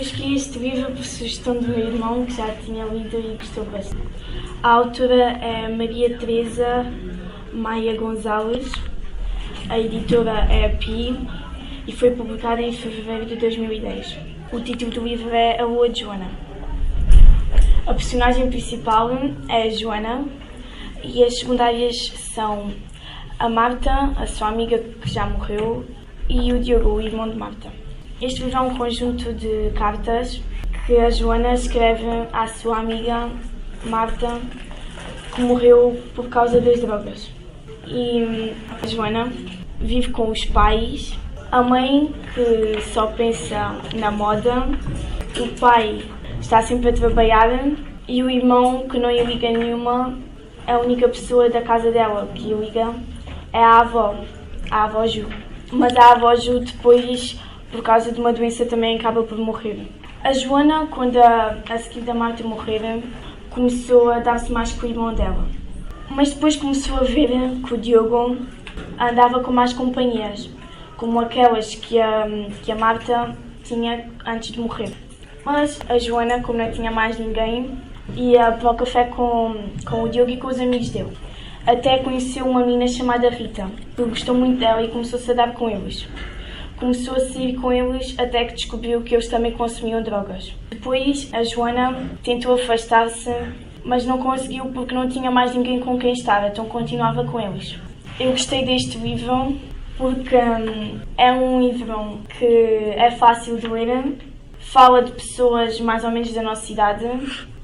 Escolhi este livro por sugestão do meu irmão, que já tinha lido e gostou bastante. A autora é Maria Teresa Maia Gonzalez, a editora é a Pi e foi publicada em fevereiro de 2010. O título do livro é A Lua de Joana. A personagem principal é Joana e as secundárias são a Marta, a sua amiga que já morreu, e o Diogo, o irmão de Marta. Livro é um conjunto de cartas que a Joana escreve à sua amiga Marta, que morreu por causa das drogas. E a Joana vive com os pais, a mãe que só pensa na moda, o pai está sempre a trabalhar e o irmão que não liga nenhuma é a única pessoa da casa dela que liga é a avó, a avó Ju. Mas a avó Ju depois por causa de uma doença também acaba por morrer. A Joana, quando a, a seguir da Marta morrer, começou a dar-se mais com o irmão dela. Mas depois começou a ver que o Diogo andava com mais companhias, como aquelas que a, que a Marta tinha antes de morrer. Mas a Joana, como não tinha mais ninguém, ia para o café com, com o Diogo e com os amigos dele. Até conheceu uma menina chamada Rita, que gostou muito dela e começou-se a dar com eles começou a sair com eles até que descobriu que eles também consumiam drogas. Depois, a Joana tentou afastar-se, mas não conseguiu porque não tinha mais ninguém com quem estar, então continuava com eles. Eu gostei deste livro porque hum, é um livro que é fácil de ler, fala de pessoas mais ou menos da nossa idade